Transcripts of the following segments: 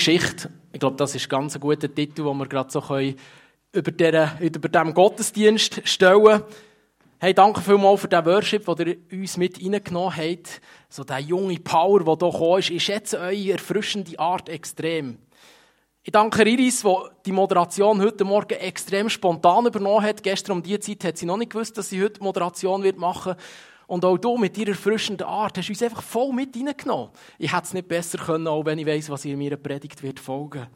Geschichte. Ich glaube, das ist ganz ein guter Titel, den wir gerade so über, diesem Gottesdienst stellen. Hey, danke vielmals für den Worship, den ihr uns mit reingenommen habt. So der junge Power, der hier gekommen ist. Ich schätze eure erfrischende Art extrem. Ich danke Iris, die die Moderation heute Morgen extrem spontan übernommen hat. Gestern um diese Zeit hat sie noch nicht gewusst, dass sie heute Moderation wird machen Und auch du mit ihrer erfrischenden Art hast uns einfach voll mit reingenommen. Ich hätte es nicht besser können, auch wenn ich weiss, was ihr mir Predigt wird folgen.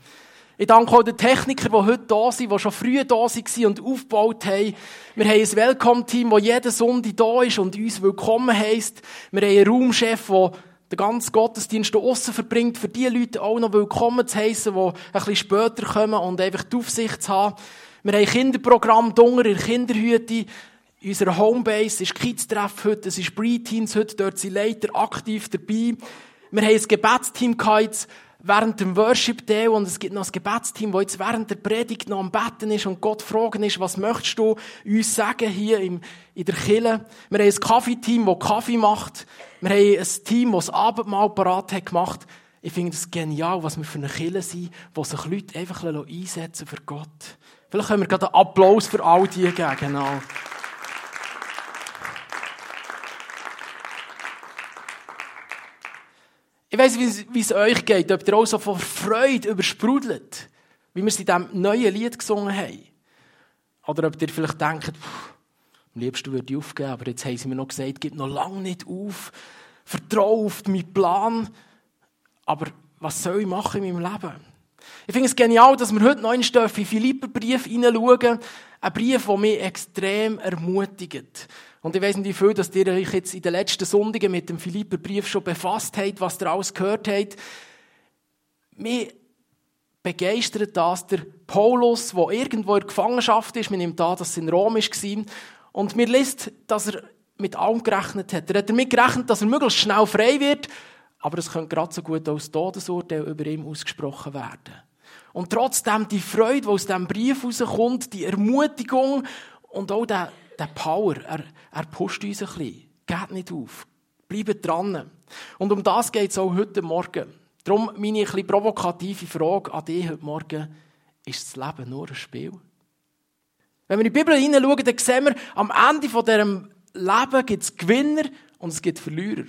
Ich danke auch den Technikern, die heute da sind, die schon früh da waren und aufgebaut haben. Wir haben ein Welcome-Team, das jeden Sonntag da ist und uns willkommen heisst. Wir haben einen Raumchef, der den ganzen Gottesdienst aussen verbringt, für die Leute auch noch willkommen zu heissen, die ein bisschen später kommen und einfach die Aufsicht zu haben. Wir haben Kinderprogramm Dunger in der Kinderhütte. In Homebase ist Kids-Treff heute, es ist Pre-Teens heute, dort sind Leiter aktiv dabei. Wir haben ein Gebetsteam gehabt, während dem Worship Day und es gibt noch ein Gebetsteam, das jetzt während der Predigt noch am Betten ist und Gott fragen ist, was möchtest du uns sagen hier in der Kille? Wir haben ein Kaffeeteam, das Kaffee macht. Wir haben ein Team, das das Abendmahl parat hat gemacht. Ich finde es genial, was wir für eine Kille sind, wo sich Leute einfach einsetzen für Gott. Vielleicht können wir gerade einen Applaus für all die geben, genau. Ich weiss, wie es euch geht, ob ihr auch so vor Freude übersprudelt, wie wir es in diesem neuen Lied gesungen haben. Oder ob ihr vielleicht denkt, pff, am liebsten würde ich aufgeben, aber jetzt haben sie mir noch gesagt, gib noch lange nicht auf, vertraue auf meinen Plan. Aber was soll ich machen in meinem Leben? Ich finde es genial, dass wir heute noch in den Philipperbrief hineinschauen. Ein Brief, der mich extrem ermutigt. Und ich weiß nicht, wie viel, dass ihr euch jetzt in den letzten Sonntagen mit dem Philipperbrief schon befasst habt, was ihr alles gehört habt. Mich begeistert das der Paulus, der irgendwo in Gefangenschaft ist. Man nimmt an, dass es in Rom war. Und mir liest, dass er mit allem gerechnet hat. Er hat damit gerechnet, dass er möglichst schnell frei wird, aber es könnte gerade so gut als Todesurteil über ihm ausgesprochen werden. Und trotzdem die Freude, die aus diesem Brief rauskommt, die Ermutigung und auch der der Power, er, er pusht uns ein bisschen. Geht nicht auf. Bleibt dran. Und um das geht es auch heute Morgen. Darum meine ein bisschen provokative Frage an dich heute Morgen. Ist das Leben nur ein Spiel? Wenn wir in die Bibel hineinschauen, dann sehen wir, am Ende von diesem Leben gibt es Gewinner und es gibt Verlierer.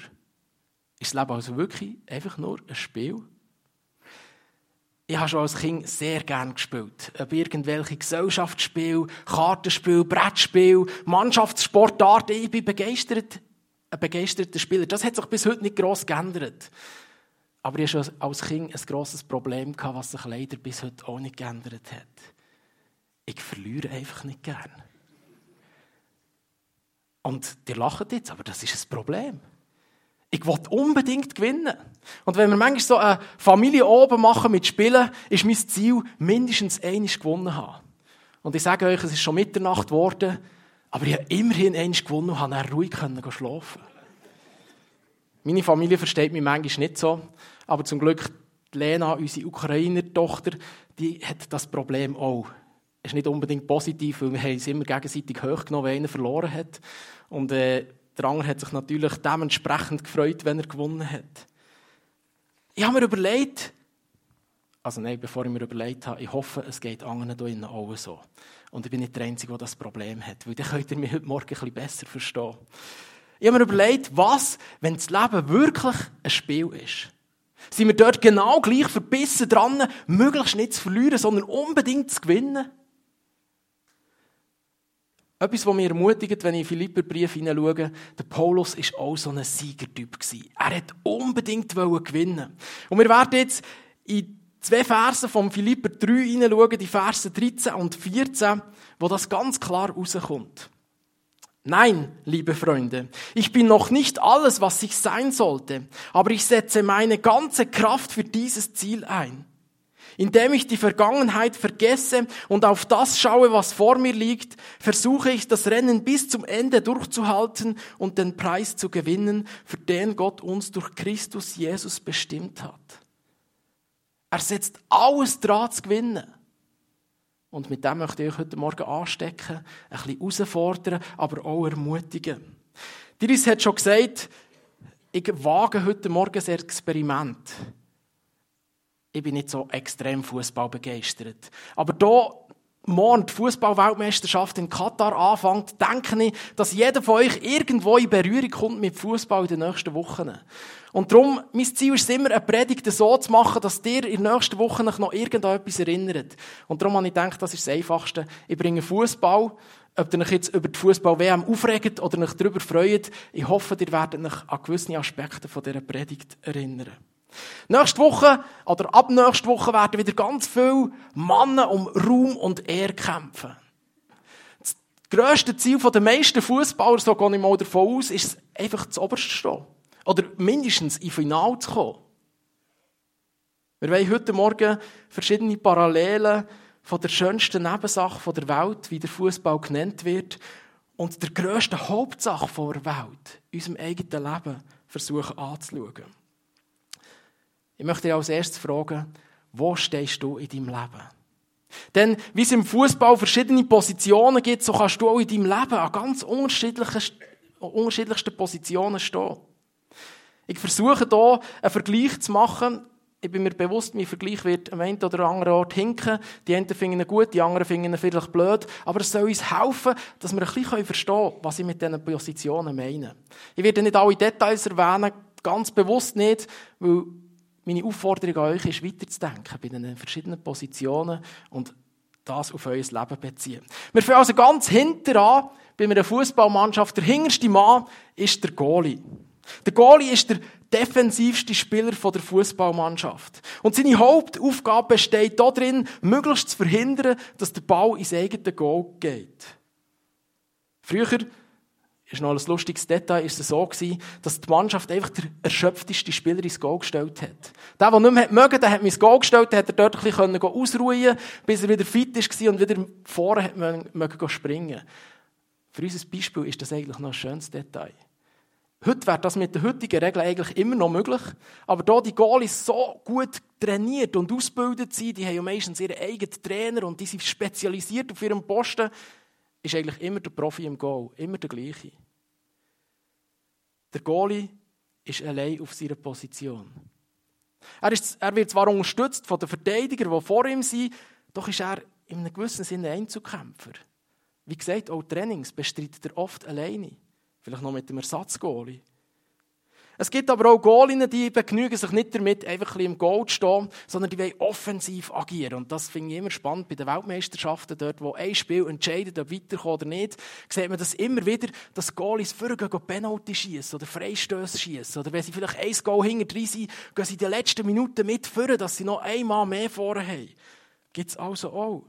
Ist das Leben also wirklich einfach nur ein Spiel? Ich habe schon als Kind sehr gerne gespielt. Ob irgendwelche Gesellschaftsspiele, Kartenspiele, Brettspiele, Mannschaftssportarten. Ich bin begeistert, ein begeisterter Spieler. Das hat sich bis heute nicht gross geändert. Aber ich hatte als Kind ein grosses Problem, was sich leider bis heute auch nicht geändert hat. Ich verliere einfach nicht gern. Und die lachen jetzt, aber das ist ein Problem. Ich will unbedingt gewinnen. Und wenn wir manchmal so eine Familie oben machen mit Spielen, ist mein Ziel, mindestens einiges gewonnen haben. Und ich sage euch, es ist schon Mitternacht geworden, aber ich habe immerhin einiges gewonnen und konnte ruhig schlafen. Meine Familie versteht mich manchmal nicht so, aber zum Glück Lena, unsere Ukrainer-Tochter, die hat das Problem auch. Es ist nicht unbedingt positiv, weil wir haben es immer gegenseitig hochgenommen, wenn einer verloren hat. Und äh, der andere hat sich natürlich dementsprechend gefreut, wenn er gewonnen hat. Ich habe mir überlegt, also nein, bevor ich mir überlegt habe, ich hoffe, es geht anderen hier innen auch so. Und ich bin nicht der Einzige, der das Problem hat, weil dann könnt ihr mich heute Morgen ein bisschen besser verstehen. Ich habe mir überlegt, was, wenn das Leben wirklich ein Spiel ist? Sind wir dort genau gleich verbissen dran, möglichst nicht zu verlieren, sondern unbedingt zu gewinnen? Etwas, was mich ermutigt, wenn ich in Philipperbrief hineinschaue, der Paulus war auch so ein Siegertyp. Er wollte unbedingt gewinnen. Und wir werden jetzt in zwei Versen vom Philipper 3 hineinschauen, die Verse 13 und 14, wo das ganz klar rauskommt. Nein, liebe Freunde, ich bin noch nicht alles, was ich sein sollte, aber ich setze meine ganze Kraft für dieses Ziel ein indem ich die Vergangenheit vergesse und auf das schaue, was vor mir liegt, versuche ich das Rennen bis zum Ende durchzuhalten und den Preis zu gewinnen, für den Gott uns durch Christus Jesus bestimmt hat. Er setzt alles dran zu gewinnen. Und mit dem möchte ich euch heute Morgen anstecken, ein bisschen herausfordern, aber auch ermutigen. Diris hat schon gesagt, ich wage heute Morgen ein Experiment. Ich bin nicht so extrem Fußball begeistert. Aber da morgen die Fußballweltmeisterschaft in Katar anfängt, denke ich, dass jeder von euch irgendwo in Berührung kommt mit Fußball in den nächsten Wochen. Und darum, mein Ziel ist es immer, eine Predigt so zu machen, dass dir in den nächsten Wochen noch irgendetwas erinnert. Und darum habe ich gedacht, das ist das Einfachste. Ich bringe Fußball, ob ihr euch jetzt über die Fußball-WM aufregt oder euch darüber freut. Ich hoffe, ihr werdet euch an gewisse Aspekte von dieser Predigt erinnern. Nächste Woche oder ab nächste Woche werden wieder ganz viele Männer um Ruhm und Ehre kämpfen. Das grösste Ziel der meisten Fußballer, so gehe ich mal davon aus, ist einfach zu oberst stehen. Oder mindestens in Final zu kommen. Wir wollen heute Morgen verschiedene Parallelen von der schönsten Nebensache der Welt, wie der Fußball genannt wird, und der grössten Hauptsache der Welt, unserem eigenen Leben, versuchen anzuschauen. Ich möchte dich als erstes fragen, wo stehst du in deinem Leben? Denn wie es im Fußball verschiedene Positionen gibt, so kannst du auch in deinem Leben an ganz unterschiedlichen, unterschiedlichsten Positionen stehen. Ich versuche hier einen Vergleich zu machen. Ich bin mir bewusst, mein Vergleich wird am einen oder anderen Ort hinken. Die einen finden ihn gut, die anderen finden ihn vielleicht blöd. Aber es soll uns helfen, dass wir ein bisschen verstehen können, was ich mit diesen Positionen meine. Ich werde nicht alle Details erwähnen, ganz bewusst nicht, weil meine Aufforderung an euch ist, weiterzudenken bei den verschiedenen Positionen und das auf euer Leben beziehen. Wir fangen also ganz hinten an, bei einer Fußballmannschaft. Der hinterste Mann ist der Goalie. Der Goalie ist der defensivste Spieler der Fußballmannschaft. Und seine Hauptaufgabe besteht darin, möglichst zu verhindern, dass der Ball ins eigene Goal geht. Früher ist noch ein lustiges Detail, ist es so gewesen, dass die Mannschaft einfach der erschöpfteste Spieler ins Goal gestellt hat. Der, der nicht mehr mögen, der hat mir ins Goal gestellt, der hat er dort ein bisschen ausruhen bis er wieder fit war und wieder vorne hat mögen springen. Für unser Beispiel ist das eigentlich noch ein schönes Detail. Heute wäre das mit den heutigen Regeln eigentlich immer noch möglich. Aber da die Goalies so gut trainiert und ausgebildet sind, die haben ja meistens ihren eigenen Trainer und die sind spezialisiert auf ihrem Posten, ist eigentlich immer der Profi im Goal, immer der gleiche. Der Goalie ist allein auf seiner Position. Er, ist, er wird zwar unterstützt von den Verteidigern, die vor ihm sind, doch ist er in einem gewissen Sinne Einzelkämpfer. Wie gesagt, auch Trainings bestreitet er oft alleine. Vielleicht noch mit dem Ersatzgoalie. Es gibt aber auch Goalinnen, die begnügen sich nicht damit, einfach ein bisschen im Goal zu stehen, sondern die wollen offensiv agieren. Und das finde ich immer spannend bei den Weltmeisterschaften, dort, wo ein Spiel entscheidet, ob weiterkommt oder nicht, sieht man das immer wieder, dass Goalies vorher Penalty schießen oder Freistöße schießen. Oder wenn sie vielleicht ein Goal hinter drin sind, gehen sie in den letzten Minuten mit führen, dass sie noch einmal mehr vorne haben. Gibt es also auch.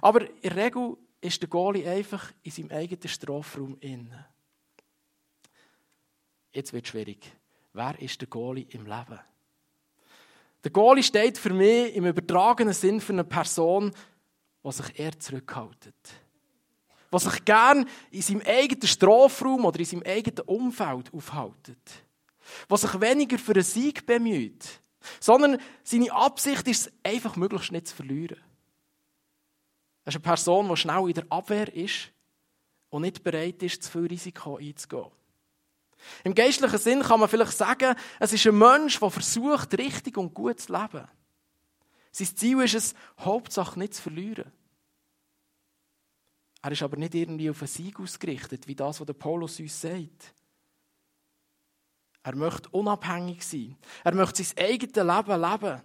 Aber in der Regel ist der Goalie einfach in seinem eigenen Strafraum innen. Jetzt wird es schwierig. Wer ist der Goalie im Leben? Der Goalie steht für mich im übertragenen Sinn für eine Person, die sich eher zurückhaltet. Die sich gern in seinem eigenen Strafraum oder in seinem eigenen Umfeld aufhaltet. Die sich weniger für einen Sieg bemüht, sondern seine Absicht ist es, einfach möglichst nicht zu verlieren. Das ist eine Person, die schnell in der Abwehr ist und nicht bereit ist, zu viel Risiko einzugehen. Im geistlichen Sinn kann man vielleicht sagen, es ist ein Mensch, der versucht, richtig und gut zu leben. Sein Ziel ist es, Hauptsache nicht zu verlieren. Er ist aber nicht irgendwie auf einen Sieg ausgerichtet, wie das, was der Paulus uns sagt. Er möchte unabhängig sein. Er möchte sein eigenes Leben leben.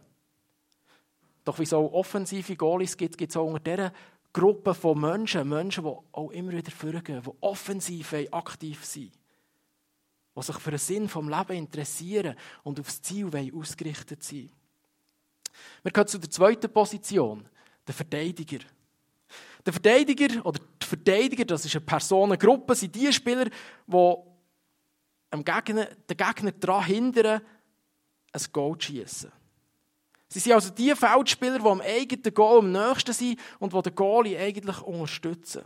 Doch wie es auch offensive Goalies gibt, gibt es auch unter dieser Gruppe von Menschen, Menschen, die auch immer wieder vorgehen, die offensiv aktiv sind die sich für den Sinn vom Leben interessieren und aufs Ziel ausgerichtet sind. Wir kommen zu der zweiten Position, der Verteidiger. Der Verteidiger oder die Verteidiger, das ist eine Personengruppe, sind die Spieler, die den Gegner daran hindern, ein Goal zu schießen. Sie sind also die Feldspieler, die am eigenen Goal am nächsten sind und die den Goalie eigentlich unterstützen.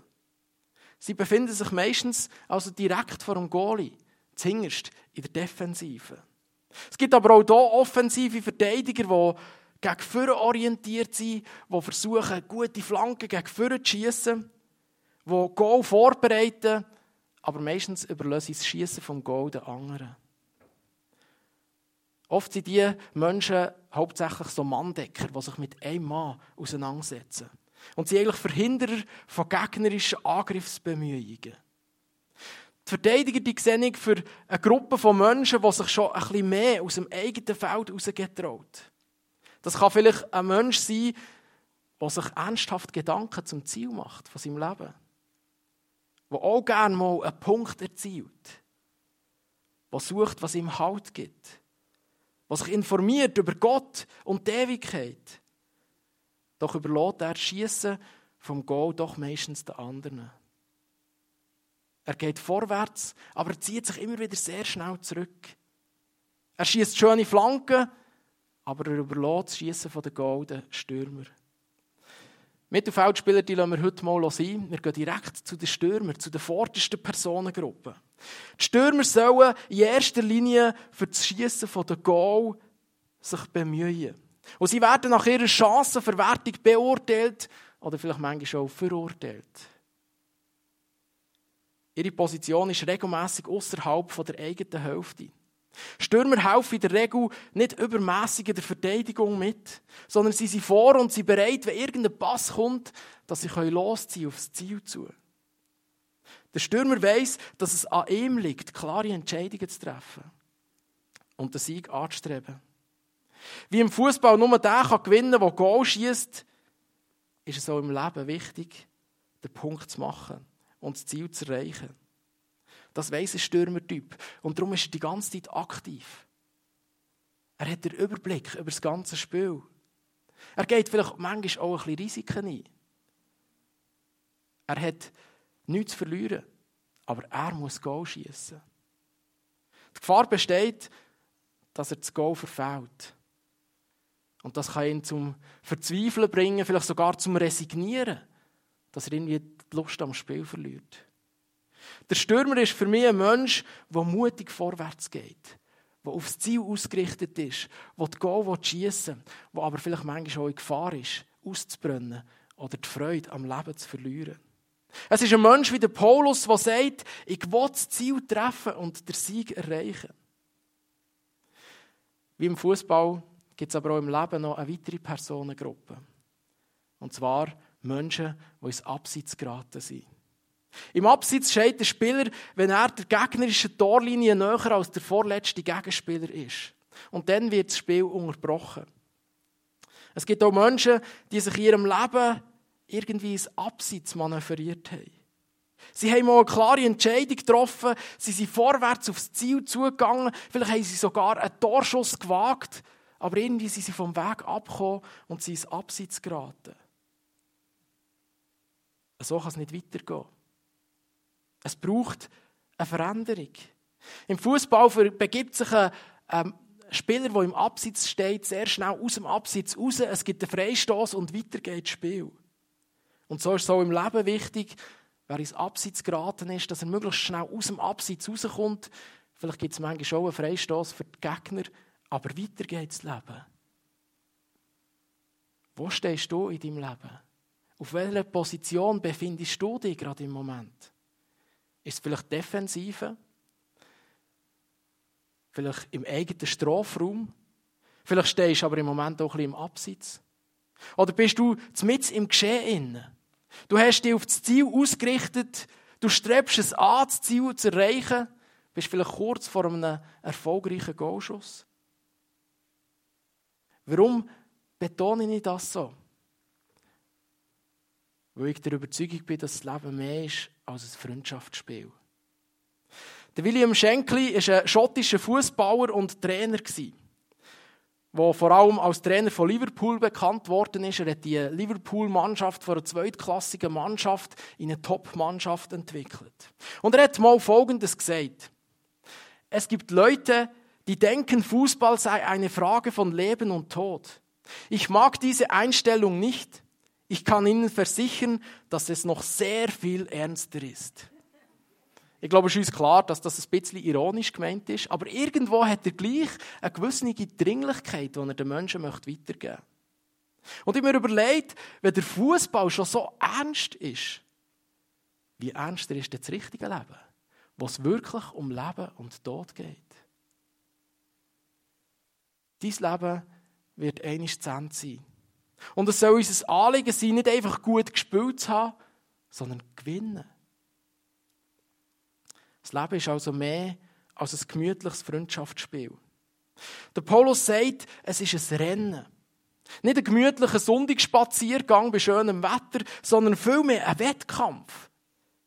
Sie befinden sich meistens also direkt vor dem Goalie zuhinterst in der Defensive. Es gibt aber auch hier offensive Verteidiger, die gegen vorne orientiert sind, die versuchen, gute Flanken gegen vorne zu schießen, die Goal vorbereiten, aber meistens überlassen sie das Schießen vom Goal den anderen. Oft sind die Menschen hauptsächlich so Manndecker, die sich mit einem Mann auseinandersetzen. Und sie eigentlich Verhinderer von gegnerischen Angriffsbemühungen. Die Verteidiger die sehen für eine Gruppe von Menschen, die sich schon ein bisschen mehr aus dem eigenen Feld herausgetraut. Das kann vielleicht ein Mensch sein, der sich ernsthaft Gedanken zum Ziel macht von seinem Leben. Der auch gerne mal einen Punkt erzielt. Der sucht, was ihm Halt gibt was sich informiert über Gott und die Ewigkeit. Doch überlässt er das Schiessen vom Goal doch meistens den anderen. Er geht vorwärts, aber er zieht sich immer wieder sehr schnell zurück. Er schießt schöne Flanken, aber er überlässt das Schiessen von den Golden Stürmer. Mittelfeldspieler die lassen wir heute mal sein. Wir gehen direkt zu den Stürmern, zu den vordersten Personengruppen. Die Stürmer sollen in erster Linie für das Schießen der Goal sich bemühen. Und sie werden nach ihrer Chancenverwertung beurteilt oder vielleicht manchmal auch verurteilt. Ihre Position ist regelmäßig außerhalb der eigenen Hälfte. Stürmer helfen in der Regel nicht übermäßig in der Verteidigung mit, sondern sie sind vor und sind bereit, wenn irgendein Pass kommt, dass sie losziehen aufs Ziel zu. Der Stürmer weiß, dass es an ihm liegt, klare Entscheidungen zu treffen und den Sieg anzustreben. Wie im Fußball nur der kann gewinnen, der Goal schießt, ist es auch im Leben wichtig, den Punkt zu machen und das Ziel zu erreichen. Das weiss ein Stürmertyp. Und darum ist er die ganze Zeit aktiv. Er hat den Überblick über das ganze Spiel. Er geht vielleicht manchmal auch ein bisschen Risiken ein. Er hat nichts zu verlieren, aber er muss Goal schießen. Die Gefahr besteht, dass er das Goal verfehlt. Und das kann ihn zum Verzweifeln bringen, vielleicht sogar zum Resignieren, dass er irgendwie die Lust am Spiel verliert. Der Stürmer ist für mich ein Mensch, der mutig vorwärts geht, der aufs Ziel ausgerichtet ist, der die Goal schiessen will, der aber vielleicht manchmal auch in Gefahr ist, auszubrennen oder die Freude am Leben zu verlieren. Es ist ein Mensch wie der Paulus, der sagt, ich will das Ziel treffen und den Sieg erreichen. Wie im Fußball gibt es aber auch im Leben noch eine weitere Personengruppe. Und zwar Menschen, die ins Abseits geraten sind. Im Abseits steht der Spieler, wenn er der gegnerischen Torlinie näher als der vorletzte Gegenspieler ist. Und dann wird das Spiel unterbrochen. Es gibt auch Menschen, die sich in ihrem Leben irgendwie ins Abseits manövriert haben. Sie haben mal eine klare Entscheidung getroffen, sie sind vorwärts aufs Ziel zugegangen, vielleicht haben sie sogar einen Torschuss gewagt, aber irgendwie sind sie vom Weg abgekommen und sind ins Abseits geraten. So kann es nicht weitergehen. Es braucht eine Veränderung. Im Fußball begibt sich ein ähm, Spieler, der im Absitz steht, sehr schnell aus dem Absitz raus. Es gibt einen Freistoß und weiter geht das Spiel. Und so ist es auch im Leben wichtig, wer ins Absitz geraten ist, dass er möglichst schnell aus dem Absitz rauskommt. Vielleicht gibt es manchmal schon einen Freistoß für die Gegner, aber weiter geht das Leben. Wo stehst du in deinem Leben? Auf welcher Position befindest du dich gerade im Moment? Ist es vielleicht Defensive? Vielleicht im eigenen Strafraum? Vielleicht stehst du aber im Moment auch ein bisschen im Absitz. Oder bist du mit im Geschehen? Du hast dich auf das Ziel ausgerichtet, du strebst es an, das Ziel zu erreichen, bist vielleicht kurz vor einem erfolgreichen Goalschuss. Warum betone ich das so? Weil ich der Überzeugung bin, dass das Leben mehr ist als ein Freundschaftsspiel. Der William Shankly war ein schottischer Fußballer und Trainer, der vor allem als Trainer von Liverpool bekannt worden ist. Er hat die Liverpool-Mannschaft von einer zweitklassigen Mannschaft in eine Top-Mannschaft entwickelt. Und er hat mal Folgendes gesagt. Es gibt Leute, die denken, Fußball sei eine Frage von Leben und Tod. Ich mag diese Einstellung nicht. Ich kann Ihnen versichern, dass es noch sehr viel ernster ist. Ich glaube, es ist uns klar, dass das ein bisschen ironisch gemeint ist, aber irgendwo hat er gleich eine gewisse Dringlichkeit, die er den Menschen weitergeben möchte. Und ich mir überlegt, wenn der Fußball schon so ernst ist, wie ernster ist das richtige Leben, wo es wirklich um Leben und Tod geht? Dein Leben wird einiges zu Ende sein. Und es soll unser Anliegen sein, nicht einfach gut gespielt zu haben, sondern gewinnen. Das Leben ist also mehr als ein gemütliches Freundschaftsspiel. Der Paulus sagt, es ist ein Rennen. Nicht ein gemütlicher Sonntagsspaziergang bei schönem Wetter, sondern vielmehr ein Wettkampf.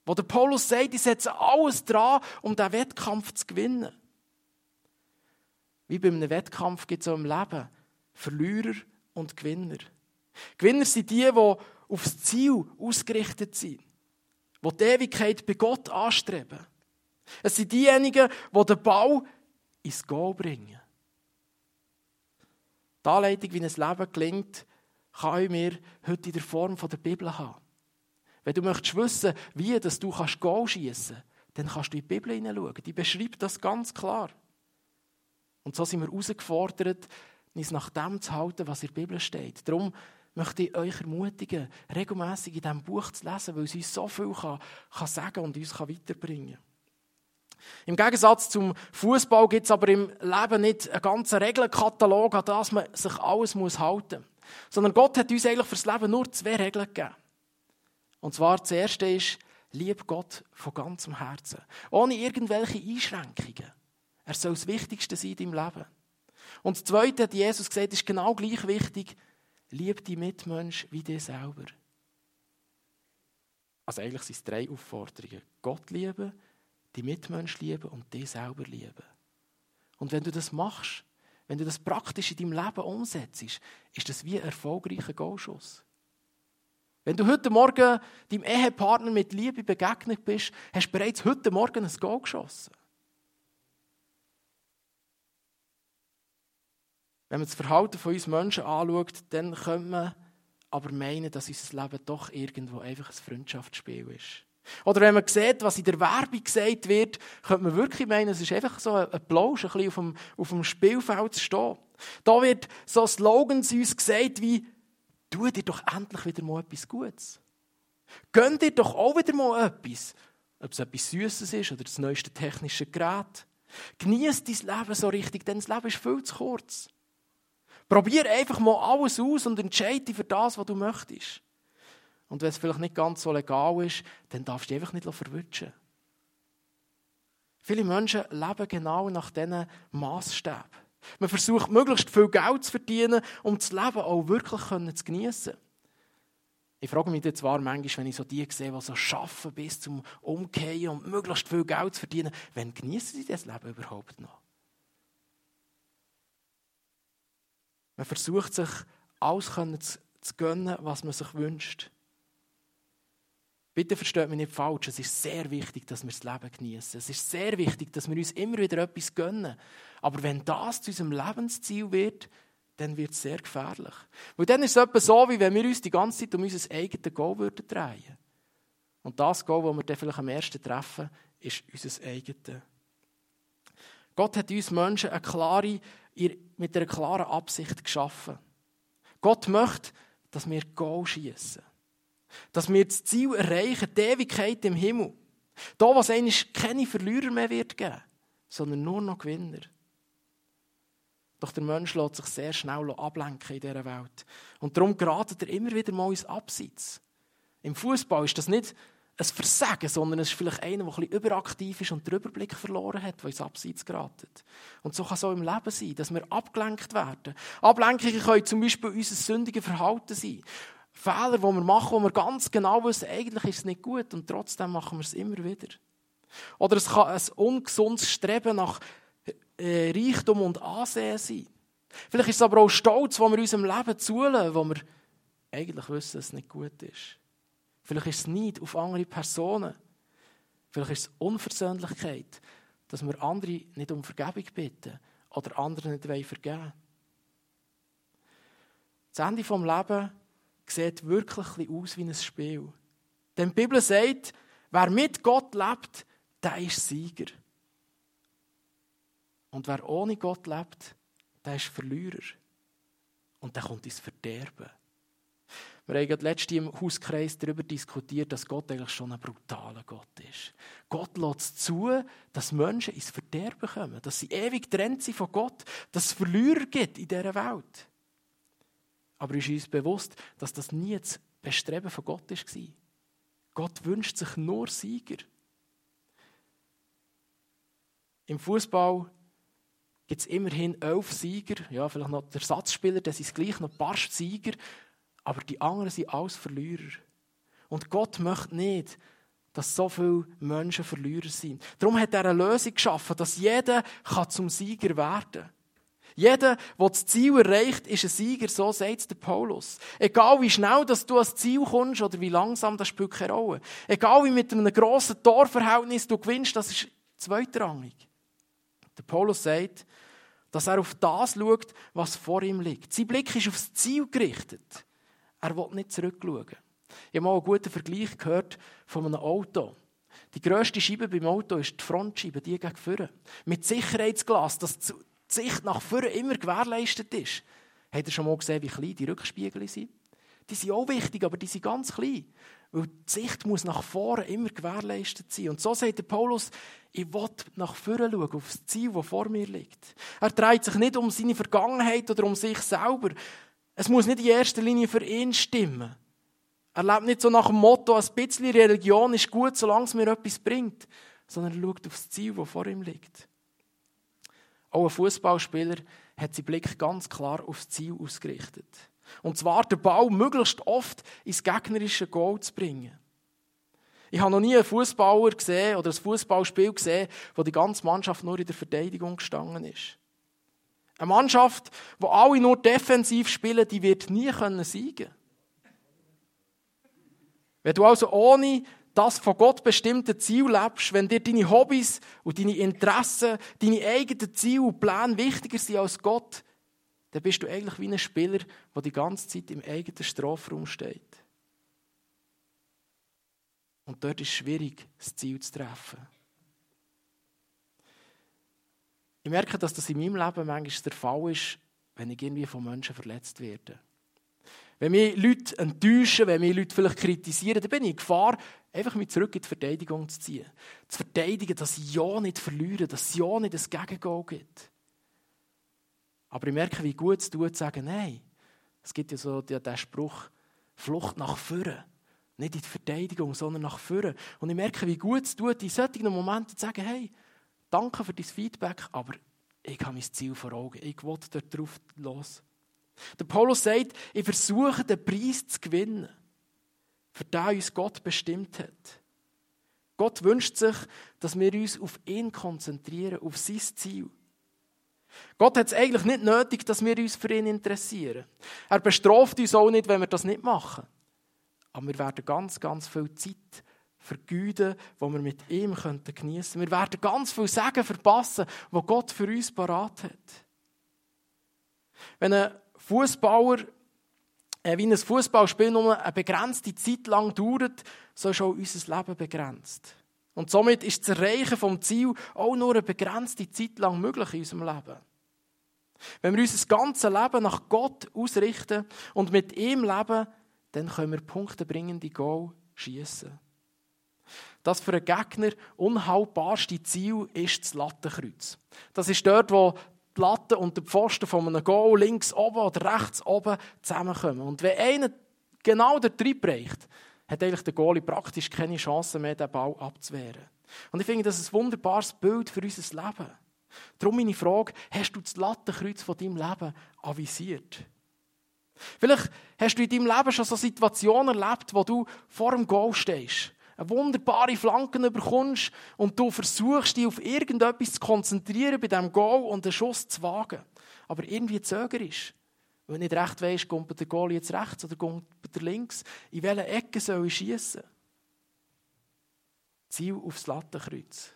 Wo der Paulus sagt, ich setze alles dran, um diesen Wettkampf zu gewinnen. Wie bei einem Wettkampf gibt es auch im Leben Verlierer und Gewinner. Gewinner sind die, die aufs Ziel ausgerichtet sind, die die Ewigkeit bei Gott anstreben. Es sind diejenigen, die den Bau ins Goal bringen. Die Anleitung, wie ein Leben gelingt, kann ich mir heute in der Form der Bibel haben. Wenn du möchtest wissen, wie dass du Goal schießen kannst, dann kannst du in die Bibel hineinschauen. Die beschreibt das ganz klar. Und so sind wir herausgefordert, uns nach dem zu halten, was in der Bibel steht. Darum möchte ich euch ermutigen, regelmäßig in diesem Buch zu lesen, weil es uns so viel kann, kann sagen und uns kann weiterbringen kann. Im Gegensatz zum Fußball gibt es aber im Leben nicht einen ganzen Regelkatalog, an das man sich alles muss halten muss. Sondern Gott hat uns eigentlich fürs Leben nur zwei Regeln gegeben. Und zwar das erste ist, lieb Gott von ganzem Herzen. Ohne irgendwelche Einschränkungen. Er soll das Wichtigste sein in deinem Leben. Und das Zweite hat Jesus gesagt, ist genau gleich wichtig. Lieb die Mitmensch wie dir selber. Also eigentlich sind es drei Aufforderungen. Gott lieben, die Mitmensch lieben und dich selber lieben. Und wenn du das machst, wenn du das praktisch in deinem Leben umsetzt, ist das wie ein erfolgreicher Goalschuss. Wenn du heute Morgen deinem Ehepartner mit Liebe begegnet bist, hast du bereits heute Morgen ein Goal geschossen. Wenn man das Verhalten von uns Menschen anschaut, dann könnte man aber meinen, dass unser Leben doch irgendwo einfach ein Freundschaftsspiel ist. Oder wenn man sieht, was in der Werbung gesagt wird, könnte man wirklich meinen, es ist einfach so ein Plausch, ein bisschen auf dem, auf dem Spielfeld zu stehen. Da wird so Slogans uns gesagt wie, tu dir doch endlich wieder mal etwas Gutes. Gönn dir doch auch wieder mal etwas. Ob es etwas Süßes ist oder das neueste technische Gerät. Genieß dein Leben so richtig, denn das Leben ist viel zu kurz. Probier einfach mal alles aus und entscheide dich für das, was du möchtest. Und wenn es vielleicht nicht ganz so legal ist, dann darfst du dich einfach nicht verwünschen. Viele Menschen leben genau nach diesen Maßstäben. Man versucht, möglichst viel Geld zu verdienen, um das Leben auch wirklich zu genießen. Ich frage mich zwar manchmal, wenn ich so die sehe, die so arbeiten bis zum Umkehren und möglichst viel Geld zu verdienen, wann genießen sie das Leben überhaupt noch? Man versucht sich, alles zu gönnen, was man sich wünscht. Bitte versteht mich nicht falsch, es ist sehr wichtig, dass wir das Leben genießen. Es ist sehr wichtig, dass wir uns immer wieder etwas gönnen. Aber wenn das zu unserem Lebensziel wird, dann wird es sehr gefährlich. Weil dann ist es etwa so, wie wenn wir uns die ganze Zeit um unser eigenes Goal würden drehen. Und das Goal, das wir dann vielleicht am ersten treffen, ist unser eigenes. Gott hat uns Menschen eine klare mit einer klaren Absicht geschaffen. Gott möchte, dass wir Goal schießen. Dass wir das Ziel erreichen, die Ewigkeit im Himmel. Da, was eigentlich keine Verlierer mehr wird geben, sondern nur noch Gewinner. Doch der Mensch lässt sich sehr schnell ablenken in dieser Welt. Und darum geratet er immer wieder mal ins Abseits. Im Fußball ist das nicht ein Versagen, sondern es ist vielleicht einer, der ein überaktiv ist und den Überblick verloren hat, der ins Abseits geratet. Und so kann es auch im Leben sein, dass wir abgelenkt werden. Ablenkungen können zum Beispiel unser sündiges Verhalten sein. Fehler, die wir machen, wo wir ganz genau wissen, eigentlich ist es nicht gut und trotzdem machen wir es immer wieder. Oder es kann ein ungesundes Streben nach äh, Reichtum und Ansehen sein. Vielleicht ist es aber auch Stolz, wo wir unserem Leben zulassen, wo wir eigentlich wissen, dass es nicht gut ist. Vielleicht ist es Neid auf andere Personen. Vielleicht ist es Unversöhnlichkeit, dass wir andere nicht um Vergebung bitten oder anderen nicht vergeben wollen. Das Ende des Lebens sieht wirklich aus wie ein Spiel. Denn die Bibel sagt, wer mit Gott lebt, der ist Sieger. Und wer ohne Gott lebt, der ist Verlierer. Und der kommt ins Verderben. Wir haben gerade letztens im Hauskreis darüber diskutiert, dass Gott eigentlich schon ein brutaler Gott ist. Gott lässt zu, dass Menschen ins Verderben kommen, dass sie ewig trennt sind von Gott, dass es Verlierer gibt in dieser Welt. Aber ist uns bewusst, dass das nie das Bestreben von Gott war. Gott wünscht sich nur Sieger. Im Fußball gibt es immerhin elf Sieger, ja, vielleicht noch der Satzspieler, das ist gleich noch ein paar Sieger, aber die anderen sind alles Verlierer. Und Gott möchte nicht, dass so viele Menschen Verlierer sind. Darum hat er eine Lösung geschaffen, dass jeder zum Sieger werden kann. Jeder, der das Ziel erreicht, ist ein Sieger, so sagt der Paulus. Egal wie schnell dass du ans Ziel kommst oder wie langsam, das spielt keine Rolle. Egal wie mit einem grossen Torverhältnis du gewinnst, das ist zweitrangig. Der Paulus sagt, dass er auf das schaut, was vor ihm liegt. Sein Blick ist aufs Ziel gerichtet. Er will nicht zurückschauen. Ich habe mal einen guten Vergleich gehört von einem Auto. Die grösste Scheibe beim Auto ist die Frontscheibe, die gegen vorne. Mit Sicherheitsglas, dass die Sicht nach vorne immer gewährleistet ist. Habt ihr schon mal gesehen, wie klein die Rückspiegel sind? Die sind auch wichtig, aber die sind ganz klein. Weil die Sicht muss nach vorne immer gewährleistet sein. Und so sagt der Paulus, ich will nach vorne schauen, auf das Ziel, das vor mir liegt. Er dreht sich nicht um seine Vergangenheit oder um sich selber, es muss nicht in erster Linie für ihn stimmen. Er lebt nicht so nach dem Motto, ein bisschen Religion ist gut, solange es mir etwas bringt, sondern er schaut auf das Ziel, das vor ihm liegt. Auch ein Fußballspieler hat seinen Blick ganz klar aufs Ziel ausgerichtet. Und zwar den Ball möglichst oft ins gegnerische Goal zu bringen. Ich habe noch nie einen Fußballer gesehen oder ein Fußballspiel gesehen, wo die ganze Mannschaft nur in der Verteidigung gestanden ist. Eine Mannschaft, wo alle nur defensiv spielen, die wird nie können siegen. Wenn du also ohne das von Gott bestimmte Ziel lebst, wenn dir deine Hobbys und deine Interessen, deine eigenen Ziele und Pläne wichtiger sind als Gott, dann bist du eigentlich wie ein Spieler, der die ganze Zeit im eigenen Strafraum steht. Und dort ist es schwierig, das Ziel zu treffen. Ich merke, dass das in meinem Leben manchmal der Fall ist, wenn ich irgendwie von Menschen verletzt werde. Wenn mich Leute enttäuschen, wenn mich Leute vielleicht kritisieren, dann bin ich in Gefahr, einfach mich zurück in die Verteidigung zu ziehen. Zu verteidigen, dass ich ja nicht verliere, dass es ja nicht ein Gegengol gibt. Aber ich merke, wie gut es tut, zu sagen, nein, es gibt ja so den Spruch, Flucht nach vorne. Nicht in die Verteidigung, sondern nach vorne. Und ich merke, wie gut es tut, in solchen Momenten zu sagen, hey, Danke für dein Feedback, aber ich habe mein Ziel vor Augen. Ich will dort drauf los. Der Paulus sagt, ich versuche den Preis zu gewinnen, für den uns Gott bestimmt hat. Gott wünscht sich, dass wir uns auf ihn konzentrieren, auf sein Ziel. Gott hat es eigentlich nicht nötig, dass wir uns für ihn interessieren. Er bestraft uns auch nicht, wenn wir das nicht machen. Aber wir werden ganz, ganz viel Zeit vergeuden, wo wir mit ihm geniessen könnten. Wir werden ganz viel Sagen verpassen, wo Gott für uns parat hat. Wenn ein Fußballer äh, wie ein Fußballspiel nur eine begrenzte Zeit lang dauert, so ist auch unser Leben begrenzt. Und somit ist das Erreichen vom Ziel auch nur eine begrenzte Zeit lang möglich in unserem Leben. Wenn wir unser ganzes Leben nach Gott ausrichten und mit ihm leben, dann können wir Punkte bringen, die Goal schießen. Das für einen Gegner unhaltbarste Ziel ist das Lattenkreuz. Das ist dort, wo die Latte und der Pfosten von einem Goal links oben oder rechts oben zusammenkommen. Und wenn einer genau dort reinbricht, hat eigentlich der Goalie praktisch keine Chance mehr, den Ball abzuwehren. Und ich finde, das ist ein wunderbares Bild für unser Leben. Darum meine Frage, hast du das Lattenkreuz von deinem Leben avisiert? Vielleicht hast du in deinem Leben schon so Situationen erlebt, wo du vor dem Goal stehst wunderbare Flanken bekommst und du versuchst, dich auf irgendetwas zu konzentrieren bei diesem Goal und einen Schuss zu wagen. Aber irgendwie zögerst. Weil du nicht recht weisst, kommt der Goal jetzt rechts oder kommt der links. In welche Ecke soll ich schießen? Ziel aufs Lattenkreuz.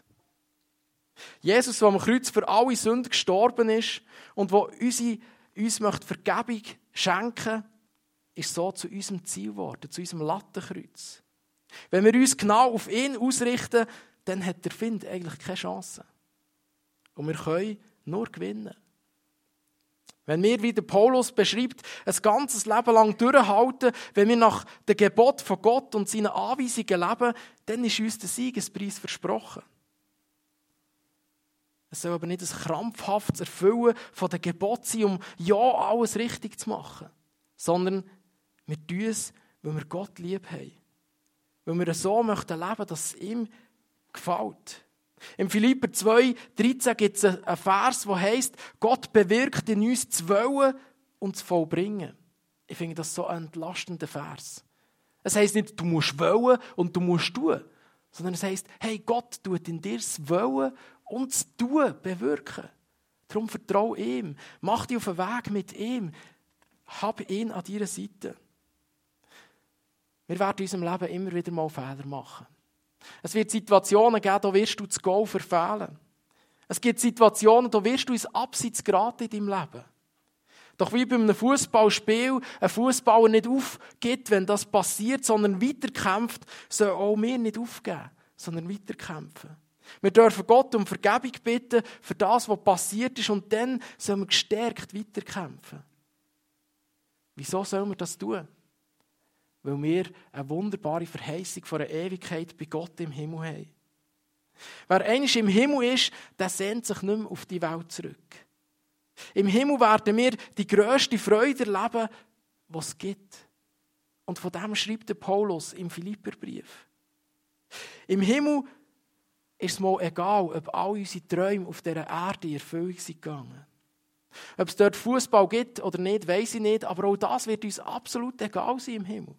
Jesus, der am Kreuz für alle Sünden gestorben ist und der unsere, uns möchte Vergebung schenken ist so zu unserem Ziel geworden, zu unserem Lattenkreuz. Wenn wir uns genau auf ihn ausrichten, dann hat der Find eigentlich keine Chance. Und wir können nur gewinnen. Wenn wir, wie der Paulus beschreibt, ein ganzes Leben lang durchhalten, wenn wir nach dem Gebot von Gott und seinen Anweisungen leben, dann ist uns der Siegespreis versprochen. Es soll aber nicht ein krampfhaftes Erfüllen von den Geboten sein, um ja alles richtig zu machen, sondern wir tun es, weil wir Gott lieb haben. Weil wir so möchten leben, dass es ihm gefällt. Im Philipper 2, 13 gibt es einen Vers, der heißt, Gott bewirkt in uns zu wollen und zu vollbringen. Ich finde das so ein entlastender Vers. Es heißt nicht, du musst wollen und du musst tun, sondern es heißt, hey, Gott tut in dir das Wollen und das Tun bewirken. Darum vertraue ihm. Mach dich auf den Weg mit ihm. Hab ihn an deiner Seite. Wir werden in unserem Leben immer wieder mal Fehler machen. Es wird Situationen geben, da wirst du das Goal verfehlen. Es gibt Situationen, da wirst du ins Abseits geraten in deinem Leben. Doch wie bei einem Fußballspiel ein Fußballer nicht aufgibt, wenn das passiert, sondern weiterkämpft, soll auch wir nicht aufgeben, sondern weiterkämpfen. Wir dürfen Gott um Vergebung bitten für das, was passiert ist, und dann sollen wir gestärkt weiterkämpfen. Wieso sollen wir das tun? Weil wir eine wunderbare Verheißung von einer Ewigkeit bei Gott im Himmel haben. Wer einmal im Himmel ist, der sehnt sich nicht mehr auf die Welt zurück. Im Himmel werden wir die grösste Freude erleben, was es gibt. Und von dem schreibt der Paulus im Philipperbrief. Im Himmel ist es mal egal, ob all unsere Träume auf dieser Erde in Erfüllung sind gegangen. Ob es dort Fußball gibt oder nicht, weiß ich nicht, aber auch das wird uns absolut egal sein im Himmel.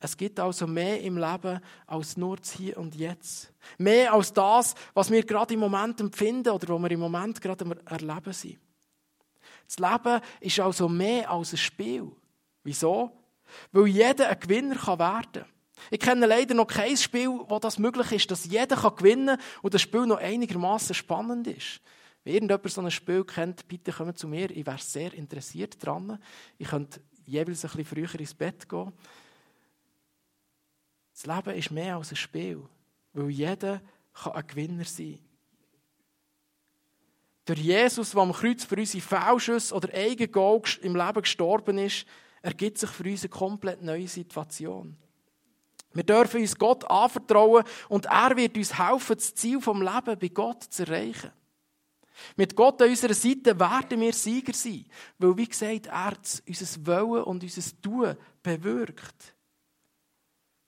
Es gibt also mehr im Leben als nur das Hier und Jetzt. Mehr als das, was wir gerade im Moment empfinden oder was wir im Moment gerade erleben sind. Das Leben ist also mehr als ein Spiel. Wieso? Weil jeder ein Gewinner werden kann. Ich kenne leider noch kein Spiel, wo das möglich ist, dass jeder gewinnen kann und das Spiel noch einigermaßen spannend ist. Wenn irgendjemand so ein Spiel kennt, bitte kommt zu mir. Ich wäre sehr interessiert daran. Ich könnte jeweils ein bisschen früher ins Bett gehen. Das Leben ist mehr als ein Spiel, weil jeder kann ein Gewinner sein. Durch Jesus, der am Kreuz für unsere Fehlschüsse oder Eigengoal im Leben gestorben ist, ergibt sich für uns eine komplett neue Situation. Wir dürfen uns Gott anvertrauen und er wird uns helfen, das Ziel vom Leben bei Gott zu erreichen. Mit Gott an unserer Seite werden wir Sieger sein, weil, wie gesagt, er unser Wollen und unser Tun bewirkt.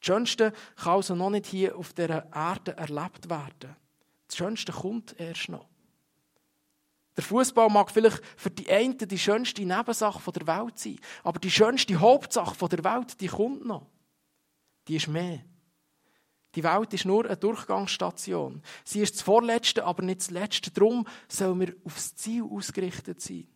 Das Schönste kann also noch nicht hier auf dieser Erde erlebt werden. Das Schönste kommt erst noch. Der Fußball mag vielleicht für die einen die schönste Nebensache der Welt sein, aber die schönste Hauptsache der Welt, die kommt noch. Die ist mehr. Die Welt ist nur eine Durchgangsstation. Sie ist das Vorletzte, aber nicht das Letzte. Darum sollen wir aufs Ziel ausgerichtet sein.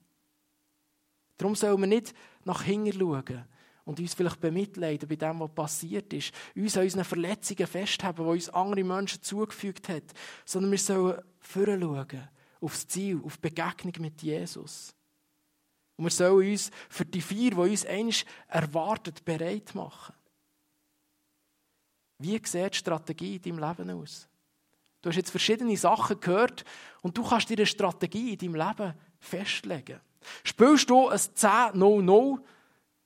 Darum sollen wir nicht nach hinten schauen, und uns vielleicht bemitleiden bei dem, was passiert ist. Uns an unseren Verletzungen festhalten, die uns andere Menschen zugefügt haben. Sondern wir sollen vorschauen, aufs Ziel, auf die Begegnung mit Jesus. Und wir sollen uns für die vier, die uns eigentlich erwartet, bereit machen. Wie sieht die Strategie in deinem Leben aus? Du hast jetzt verschiedene Sachen gehört und du kannst dir eine Strategie in deinem Leben festlegen. Spielst du ein 10-0-0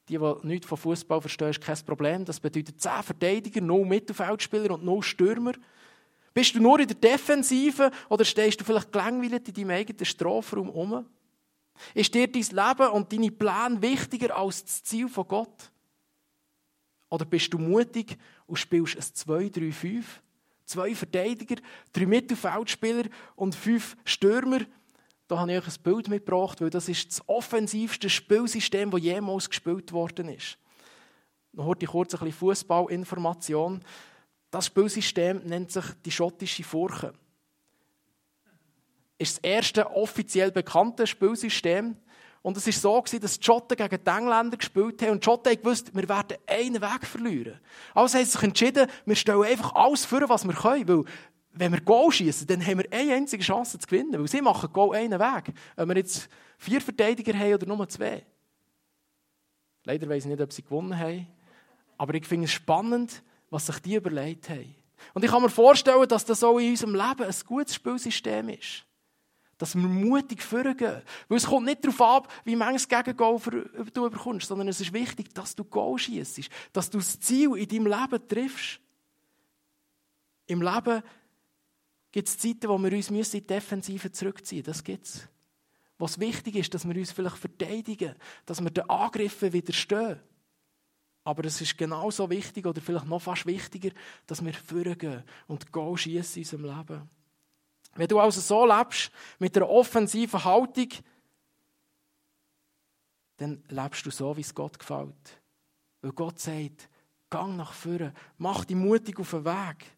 die, die nichts von Fußball verstehen, ist kein Problem. Das bedeutet 10 Verteidiger, 0 Mittelfeldspieler und 0 Stürmer. Bist du nur in der Defensive oder stehst du vielleicht gelangweilt in deinem eigenen Strafraum um? Ist dir dein Leben und deine Pläne wichtiger als das Ziel von Gott? Oder bist du mutig und spielst ein 2-3-5? Zwei Verteidiger, drei Mittelfeldspieler und fünf Stürmer da habe ich euch ein Bild mitgebracht, weil das ist das offensivste Spielsystem, das jemals gespielt worden ist. Noch heute kurz ein bisschen Fußballinformation. Das Spielsystem nennt sich die schottische Furche. Ist das erste offiziell bekannte Spielsystem. Und es war so, dass die Schotten gegen die Engländer gespielt haben. Und die Schotten gewusst, wir werden einen Weg verlieren. Also haben sie sich entschieden, wir stellen einfach alles vor, was wir können. Weil wenn wir Goal schießen, dann haben wir eine einzige Chance zu gewinnen. Weil sie machen Goal einen Weg. Ob wir jetzt vier Verteidiger haben oder nur zwei. Leider weiß ich nicht, ob sie gewonnen haben. Aber ich finde es spannend, was sich die überlegt haben. Und ich kann mir vorstellen, dass das auch in unserem Leben ein gutes Spielsystem ist. Dass wir mutig vorgehen. Weil es kommt nicht darauf ab, wie manches Gegengol du bekommst, sondern es ist wichtig, dass du Goal schießt, dass du das Ziel in deinem Leben triffst. Im Leben gibt es Zeiten, wo wir uns in die Defensive zurückziehen müssen. Das gibt es. Was wichtig ist, dass wir uns vielleicht verteidigen, dass wir den Angriffen widerstehen. Aber es ist genauso wichtig oder vielleicht noch fast wichtiger, dass wir vorgehen und Goal schießen in unserem Leben. Wenn du also so lebst, mit einer offensiven Haltung, dann lebst du so, wie es Gott gefällt. Weil Gott sagt, gang nach vorne, mach dich mutig auf den Weg.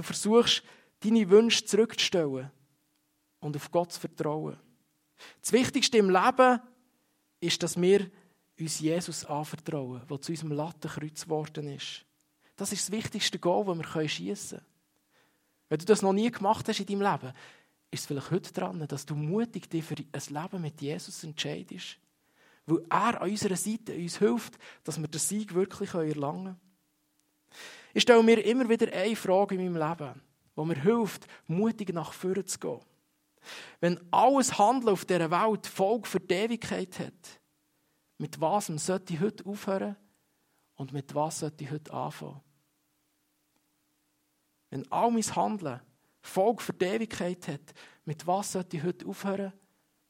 Du versuchst, deine Wünsche zurückzustellen und auf Gott zu vertrauen. Das Wichtigste im Leben ist, dass wir uns Jesus anvertrauen, der zu unserem Lattenkreuz geworden ist. Das ist das wichtigste Goal, das wir schiessen können. Wenn du das noch nie gemacht hast in deinem Leben, ist es vielleicht heute dran, dass du mutig dich für ein Leben mit Jesus entscheidest. Weil er an unserer Seite uns hilft, dass wir den Sieg wirklich erlangen können. Ich stelle mir immer wieder eine Frage in meinem Leben, die mir hilft, mutig nach vorne zu gehen. Wenn alles Handeln auf dieser Welt Folge für die Ewigkeit hat, mit was sollte ich heute aufhören und mit was sollte ich heute anfangen? Wenn all mein Handeln Folge für die Ewigkeit hat, mit was sollte ich heute aufhören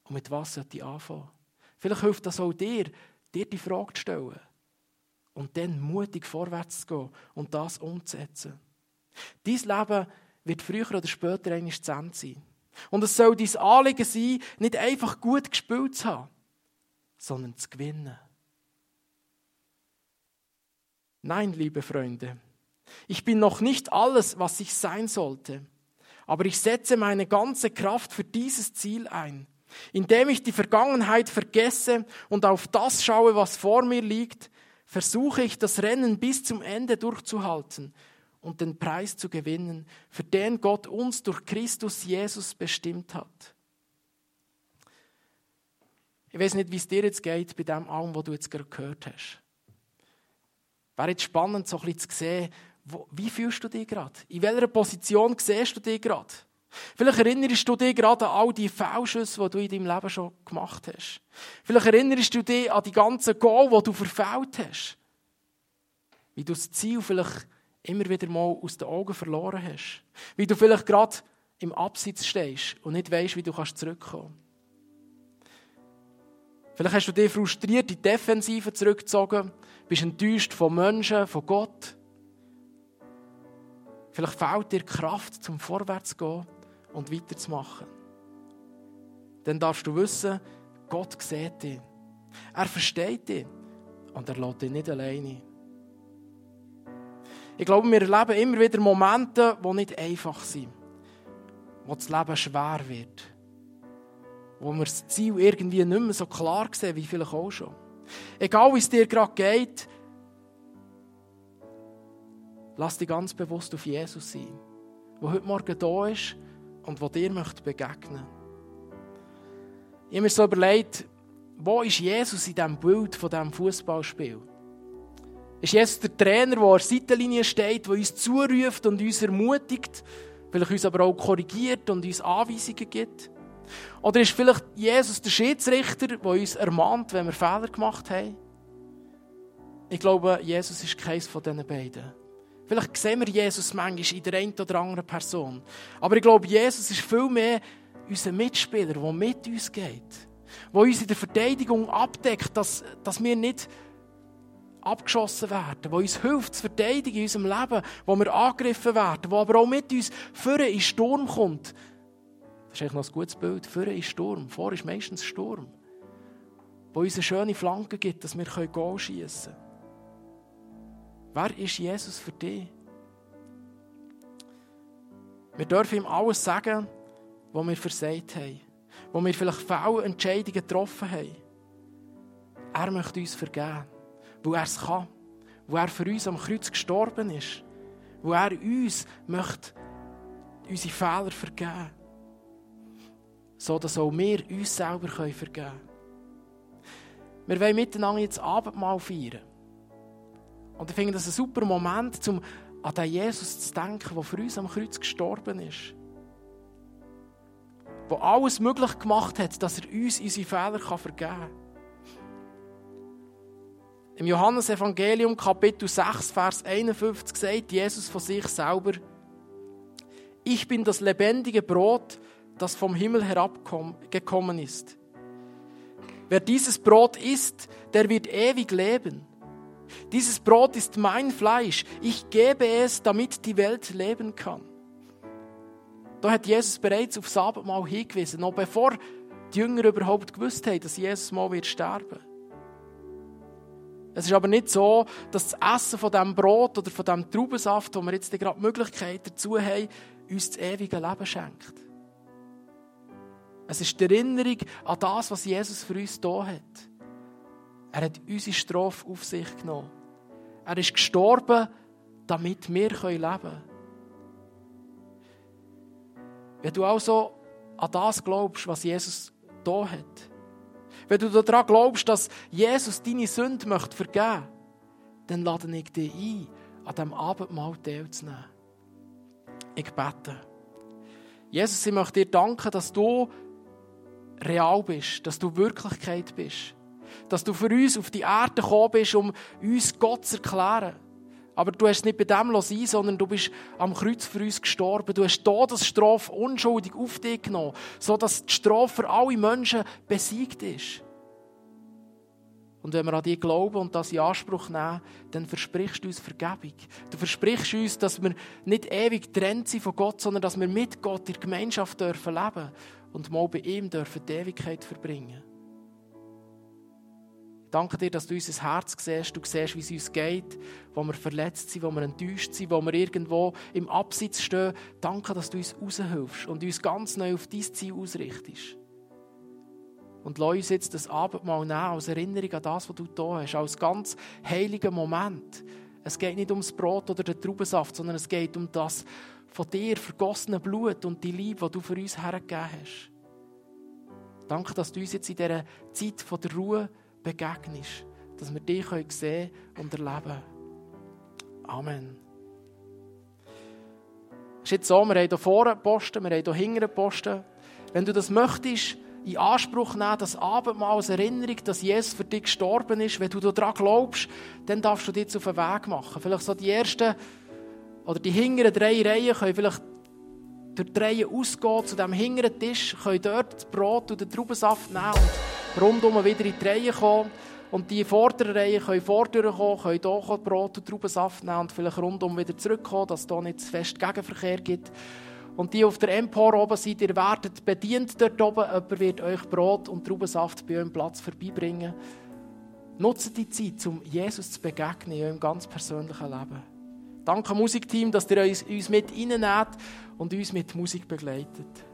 und mit was sollte ich anfangen? Vielleicht hilft das auch dir, dir die Frage zu stellen und dann mutig vorwärts zu gehen und das umzusetzen. Dein Leben wird früher oder später eigentlich zu Ende sein. Und es soll dein Anliegen sein, nicht einfach gut gespielt zu haben, sondern zu gewinnen. Nein, liebe Freunde, ich bin noch nicht alles, was ich sein sollte, aber ich setze meine ganze Kraft für dieses Ziel ein, indem ich die Vergangenheit vergesse und auf das schaue, was vor mir liegt, versuche ich das Rennen bis zum Ende durchzuhalten und den Preis zu gewinnen, für den Gott uns durch Christus Jesus bestimmt hat. Ich weiß nicht, wie es dir jetzt geht bei dem allem, was du jetzt gerade gehört hast. Wäre jetzt spannend, so ein bisschen zu sehen, wie fühlst du dich gerade? In welcher Position siehst du dich gerade? Vielleicht erinnerst du dich gerade an all die Fehlschüsse, die du in deinem Leben schon gemacht hast. Vielleicht erinnerst du dich an die ganzen Goal, die du verfehlt hast. Wie du das Ziel vielleicht immer wieder mal aus den Augen verloren hast. Wie du vielleicht gerade im Absitz stehst und nicht weißt, wie du zurückkommen kannst. Vielleicht hast du dich frustriert in die Defensive zurückgezogen, bist enttäuscht von Menschen, von Gott. Vielleicht fehlt dir Kraft, zum Vorwärts zu gehen und weiterzumachen. Dann darfst du wissen, Gott sieht dich. Er versteht dich und er lässt dich nicht alleine. Ich glaube, wir erleben immer wieder Momente, die nicht einfach sind. Wo das Leben schwer wird. Wo wir das Ziel irgendwie nicht mehr so klar sehen, wie vielleicht auch schon. Egal, wie es dir gerade geht, lass dich ganz bewusst auf Jesus sein, der heute Morgen da ist und der dir möchte begegnen Ich habe mir so überlegt, wo ist Jesus in diesem Bild von diesem Fußballspiel? Ist Jesus der Trainer, der an der Seitenlinie steht, der uns zuruft und uns ermutigt, vielleicht uns aber auch korrigiert und uns Anweisungen gibt? Oder ist vielleicht Jesus der Schiedsrichter, der uns ermahnt, wenn wir Fehler gemacht haben? Ich glaube, Jesus ist keins von diesen beiden. Vielleicht sehen wir Jesus manchmal in der einen oder anderen Person. Aber ich glaube, Jesus ist viel mehr unser Mitspieler, der mit uns geht. Der uns in der Verteidigung abdeckt, dass, dass wir nicht abgeschossen werden, der uns hilft zu verteidigen in unserem Leben, wo wir angegriffen werden, der aber auch mit uns vorne in Sturm kommt. Das ist eigentlich noch ein gutes Bild. Vorne ist Sturm, vor ist meistens Sturm. Wo uns eine schöne Flanke gibt, dass wir Goal schiessen können. Wer ist Jesus für dich? Wir dürfen ihm alles sagen, was wir versagt haben. Wo wir vielleicht Fehlentscheidungen getroffen haben. Er möchte uns vergeben, weil er es kann. Wo er für uns am Kreuz gestorben ist. Wo er uns möchte unsere Fehler vergeben. So dass auch wir uns selber vergeben können. Wir wollen miteinander jetzt Abendmahl feiern. Und ich finde das ein super Moment, um an den Jesus zu denken, der für uns am Kreuz gestorben ist. der alles möglich gemacht hat, dass er uns unsere Fehler vergeben kann. Im Johannesevangelium Kapitel 6, Vers 51 sagt Jesus von sich selber, ich bin das lebendige Brot, das vom Himmel herabgekommen ist. Wer dieses Brot isst, der wird ewig leben. Dieses Brot ist mein Fleisch. Ich gebe es, damit die Welt leben kann. Da hat Jesus bereits aufs Abendmahl hingewiesen, noch bevor die Jünger überhaupt gewusst haben, dass Jesus mal wird sterben. Es ist aber nicht so, dass das Essen von diesem Brot oder von diesem Traubensaft, wo wir jetzt gerade die Möglichkeit dazu haben, uns das ewige Leben schenkt. Es ist die Erinnerung an das, was Jesus für uns da hat. Er hat unsere Strafe auf sich genommen. Er ist gestorben, damit wir leben können. Wenn du also an das glaubst, was Jesus da hat, wenn du daran glaubst, dass Jesus deine Sünde möchte vergeben möchte, dann lade ich dich ein, an diesem Abendmahl teilzunehmen. Ich bete. Jesus, ich möchte dir danken, dass du real bist, dass du Wirklichkeit bist. Dass du für uns auf die Erde gekommen bist, um uns Gott zu erklären. Aber du hast nicht bei dem sein, sondern du bist am Kreuz für uns gestorben. Du hast Todesstrafe unschuldig auf dich genommen, sodass die Strafe für alle Menschen besiegt ist. Und wenn wir an dich glauben und das in Anspruch nehmen, dann versprichst du uns Vergebung. Du versprichst uns, dass wir nicht ewig getrennt sind von Gott, sondern dass wir mit Gott in der Gemeinschaft dürfen und mal bei ihm dürfen die Ewigkeit verbringen. Danke dir, dass du unser Herz siehst, du siehst, wie es uns geht, wo wir verletzt sind, wo wir enttäuscht sind, wo wir irgendwo im Absitz stehen. Danke, dass du uns raushilfst und uns ganz neu auf dein Ziel ausrichtest. Und lass uns jetzt das Abendmahl nehmen als Erinnerung an das, was du da hast, als ganz heiligen Moment. Es geht nicht ums Brot oder den Traubensaft, sondern es geht um das von dir vergossene Blut und die Liebe, die du für uns hergegeben hast. Danke, dass du uns jetzt in dieser Zeit der Ruhe begegnest, dass wir dich sehen und erleben Amen. Es ist jetzt so, wir haben hier vorne Posten, wir haben hier hinten Posten. Wenn du das möchtest, in Anspruch nehmen, das Abendmahl als Erinnerung, dass Jesus für dich gestorben ist. Wenn du daran glaubst, dann darfst du dich jetzt auf den Weg machen. Vielleicht so die ersten oder die hinteren drei Reihen können vielleicht durch die Reihen ausgehen zu diesem hinteren Tisch, können dort das Brot und den Traubensaft nehmen rundum wieder in die Reihe kommen. Und die vorderen Reihen können vordurch kommen, können hier Brot und Traubensaft nehmen und vielleicht rundum wieder zurückkommen, dass es hier nicht zu fest Gegenverkehr gibt. Und die auf der Empor oben seid, ihr werdet bedient dort oben. Jemand wird euch Brot und Traubensaft bei eurem Platz vorbeibringen. Nutzt die Zeit, um Jesus zu begegnen in eurem ganz persönlichen Leben. Danke Musikteam, dass ihr uns mit reinnehmt und uns mit Musik begleitet.